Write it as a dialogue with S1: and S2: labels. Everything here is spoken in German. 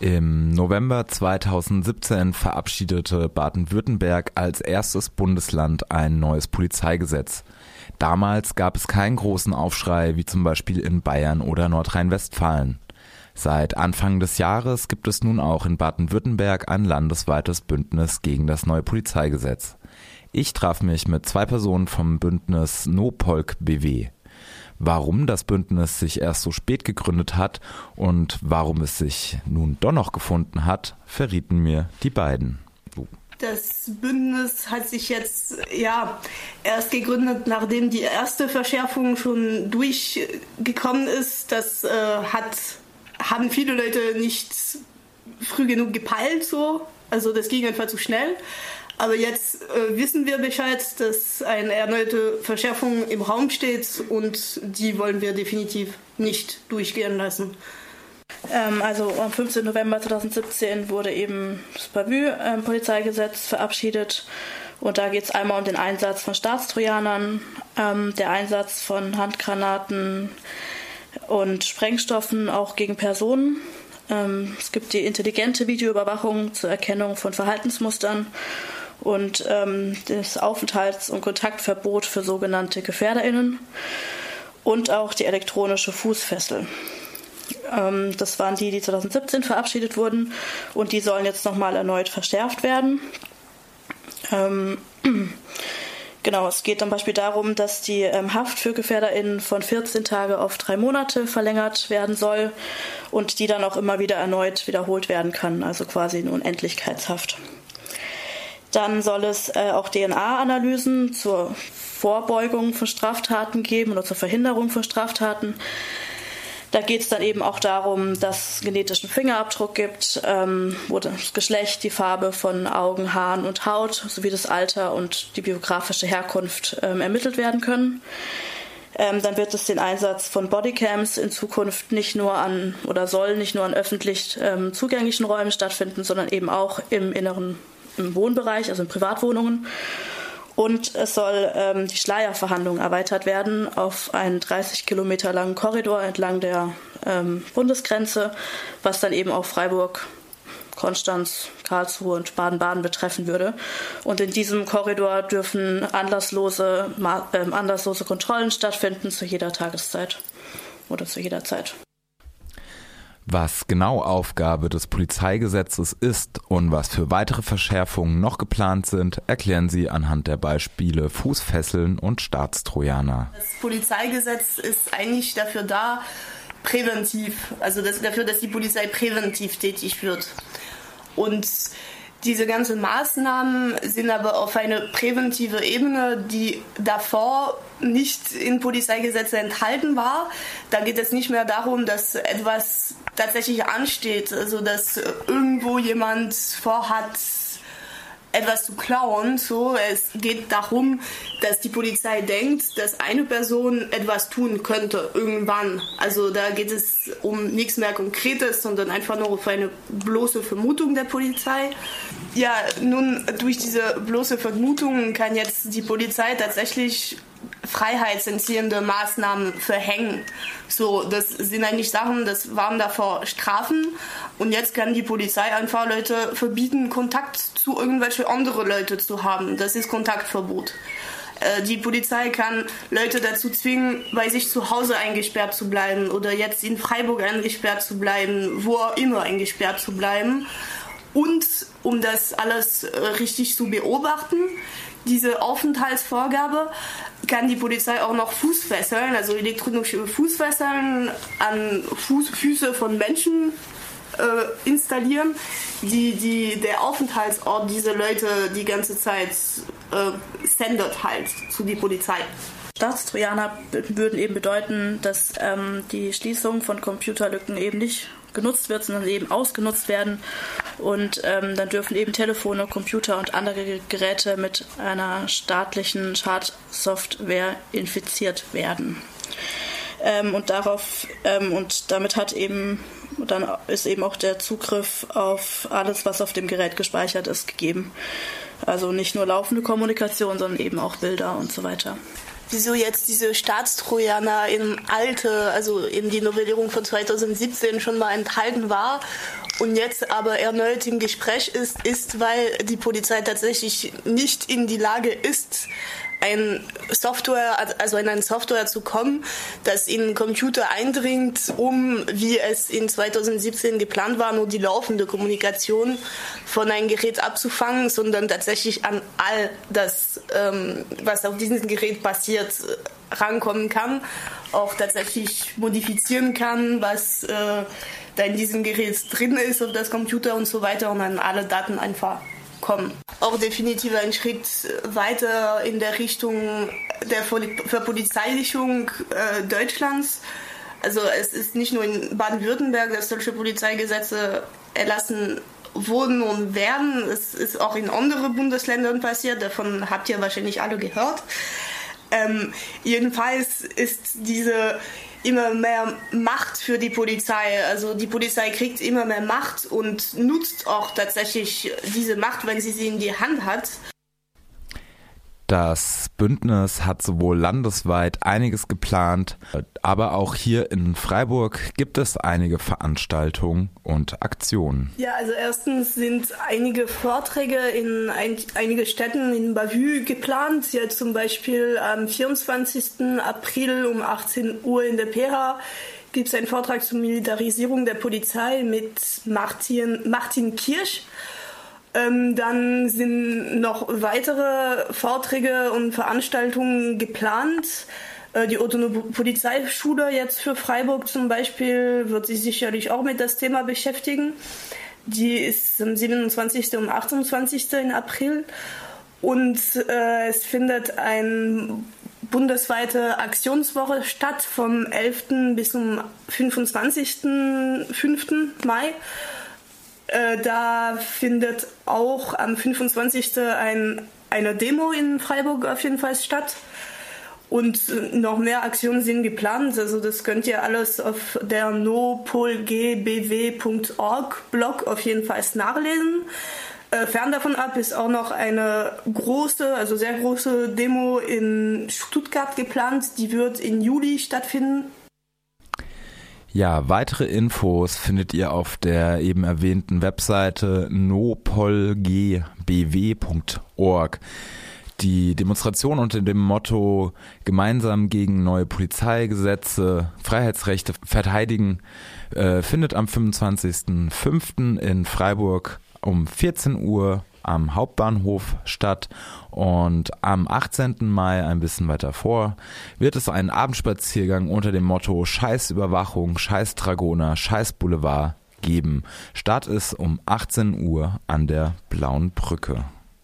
S1: Im November 2017 verabschiedete Baden-Württemberg als erstes Bundesland ein neues Polizeigesetz. Damals gab es keinen großen Aufschrei wie zum Beispiel in Bayern oder Nordrhein-Westfalen. Seit Anfang des Jahres gibt es nun auch in Baden-Württemberg ein landesweites Bündnis gegen das neue Polizeigesetz. Ich traf mich mit zwei Personen vom Bündnis NoPolk BW warum das Bündnis sich erst so spät gegründet hat und warum es sich nun doch noch gefunden hat, verrieten mir die beiden.
S2: Das Bündnis hat sich jetzt ja erst gegründet, nachdem die erste Verschärfung schon durchgekommen ist. Das äh, hat haben viele Leute nicht früh genug gepeilt so. Also das ging einfach zu schnell. Aber jetzt äh, wissen wir Bescheid, dass eine erneute Verschärfung im Raum steht und die wollen wir definitiv nicht durchgehen lassen.
S3: Ähm, also am 15. November 2017 wurde eben das Bavü-Polizeigesetz ähm, verabschiedet. Und da geht es einmal um den Einsatz von Staatstrojanern, ähm, der Einsatz von Handgranaten und Sprengstoffen auch gegen Personen. Ähm, es gibt die intelligente Videoüberwachung zur Erkennung von Verhaltensmustern und ähm, das Aufenthalts- und Kontaktverbot für sogenannte GefährderInnen und auch die elektronische Fußfessel. Ähm, das waren die, die 2017 verabschiedet wurden und die sollen jetzt nochmal erneut verschärft werden. Ähm, Genau, es geht zum Beispiel darum, dass die ähm, Haft für GefährderInnen von 14 Tage auf drei Monate verlängert werden soll und die dann auch immer wieder erneut wiederholt werden kann, also quasi eine Unendlichkeitshaft. Dann soll es äh, auch DNA-Analysen zur Vorbeugung von Straftaten geben oder zur Verhinderung von Straftaten. Da geht es dann eben auch darum, dass es genetischen Fingerabdruck gibt, ähm, wo das Geschlecht, die Farbe von Augen, Haaren und Haut sowie das Alter und die biografische Herkunft ähm, ermittelt werden können. Ähm, dann wird es den Einsatz von Bodycams in Zukunft nicht nur an oder soll nicht nur an öffentlich ähm, zugänglichen Räumen stattfinden, sondern eben auch im inneren im Wohnbereich, also in Privatwohnungen. Und es soll ähm, die Schleierverhandlung erweitert werden auf einen 30 Kilometer langen Korridor entlang der ähm, Bundesgrenze, was dann eben auch Freiburg, Konstanz, Karlsruhe und Baden-Baden betreffen würde. Und in diesem Korridor dürfen anlasslose, äh, anlasslose Kontrollen stattfinden zu jeder Tageszeit oder zu jeder Zeit.
S1: Was genau Aufgabe des Polizeigesetzes ist und was für weitere Verschärfungen noch geplant sind, erklären sie anhand der Beispiele Fußfesseln und Staatstrojaner.
S2: Das Polizeigesetz ist eigentlich dafür da, präventiv, also das, dafür, dass die Polizei präventiv tätig wird. Und diese ganzen Maßnahmen sind aber auf eine präventive Ebene, die davor nicht in Polizeigesetze enthalten war. Da geht es nicht mehr darum, dass etwas tatsächlich ansteht, also dass irgendwo jemand vorhat, etwas zu klauen. So, es geht darum, dass die Polizei denkt, dass eine Person etwas tun könnte irgendwann. Also da geht es um nichts mehr Konkretes, sondern einfach nur auf eine bloße Vermutung der Polizei. Ja, nun durch diese bloße Vermutung kann jetzt die Polizei tatsächlich freiheitsentziehende Maßnahmen verhängen. So, das sind eigentlich Sachen, das waren davor Strafen und jetzt kann die Polizei einfach Leute verbieten, Kontakt zu irgendwelchen anderen Leuten zu haben. Das ist Kontaktverbot. Äh, die Polizei kann Leute dazu zwingen, bei sich zu Hause eingesperrt zu bleiben oder jetzt in Freiburg eingesperrt zu bleiben, wo auch immer eingesperrt zu bleiben. Und um das alles äh, richtig zu beobachten, diese Aufenthaltsvorgabe kann die Polizei auch noch Fußfesseln, also elektronische Fußfesseln an Fuß, Füße von Menschen äh, installieren, die, die der Aufenthaltsort diese Leute die ganze Zeit äh, sendet halt zu die Polizei.
S3: Staatstrojaner würden eben bedeuten, dass ähm, die Schließung von Computerlücken eben nicht genutzt wird, sondern eben ausgenutzt werden. Und ähm, dann dürfen eben Telefone, Computer und andere Geräte mit einer staatlichen Schadsoftware infiziert werden. Ähm, und darauf ähm, und damit hat eben dann ist eben auch der Zugriff auf alles, was auf dem Gerät gespeichert ist, gegeben. Also nicht nur laufende Kommunikation, sondern eben auch Bilder und so weiter
S2: wieso jetzt diese Staatstrojaner im Alte, also in die Novellierung von 2017 schon mal enthalten war und jetzt aber erneut im Gespräch ist, ist, weil die Polizei tatsächlich nicht in die Lage ist, ein Software, also in eine Software zu kommen, das in den Computer eindringt, um, wie es in 2017 geplant war, nur die laufende Kommunikation von einem Gerät abzufangen, sondern tatsächlich an all das, ähm, was auf diesem Gerät passiert, rankommen kann, auch tatsächlich modifizieren kann, was äh, da in diesem Gerät drin ist auf das Computer und so weiter und an alle Daten einfach kommen. Auch definitiv ein Schritt weiter in der Richtung der Verpolizeilichung äh, Deutschlands. Also es ist nicht nur in Baden-Württemberg, dass solche Polizeigesetze erlassen wurden und werden. Es ist auch in anderen Bundesländern passiert. Davon habt ihr wahrscheinlich alle gehört. Ähm, jedenfalls ist diese immer mehr Macht für die Polizei. Also die Polizei kriegt immer mehr Macht und nutzt auch tatsächlich diese Macht, wenn sie sie in die Hand hat.
S1: Das Bündnis hat sowohl landesweit einiges geplant, aber auch hier in Freiburg gibt es einige Veranstaltungen und Aktionen.
S2: Ja, also erstens sind einige Vorträge in ein, einige Städten in Bavü geplant. Ja, zum Beispiel am 24. April um 18 Uhr in der PH gibt es einen Vortrag zur Militarisierung der Polizei mit Martin, Martin Kirsch. Ähm, dann sind noch weitere Vorträge und Veranstaltungen geplant. Äh, die Autonome Polizeischule jetzt für Freiburg zum Beispiel wird sich sicherlich auch mit das Thema beschäftigen. Die ist am 27. und 28. April. Und äh, es findet eine bundesweite Aktionswoche statt vom 11. bis zum 25.05. Mai. Äh, da findet auch am 25. Ein, eine Demo in Freiburg auf jeden Fall statt. Und noch mehr Aktionen sind geplant. Also das könnt ihr alles auf der nopolgbw.org Blog auf jeden Fall nachlesen. Äh, fern davon ab ist auch noch eine große, also sehr große Demo in Stuttgart geplant. Die wird im Juli stattfinden.
S1: Ja, weitere Infos findet ihr auf der eben erwähnten Webseite nopolgbw.org. Die Demonstration unter dem Motto Gemeinsam gegen neue Polizeigesetze, Freiheitsrechte verteidigen äh, findet am 25.05. in Freiburg um 14 Uhr am Hauptbahnhof statt und am 18. Mai, ein bisschen weiter vor, wird es einen Abendspaziergang unter dem Motto Scheiß Überwachung, Scheiß Dragoner, Scheiß Boulevard geben. Start ist um 18 Uhr an der Blauen Brücke.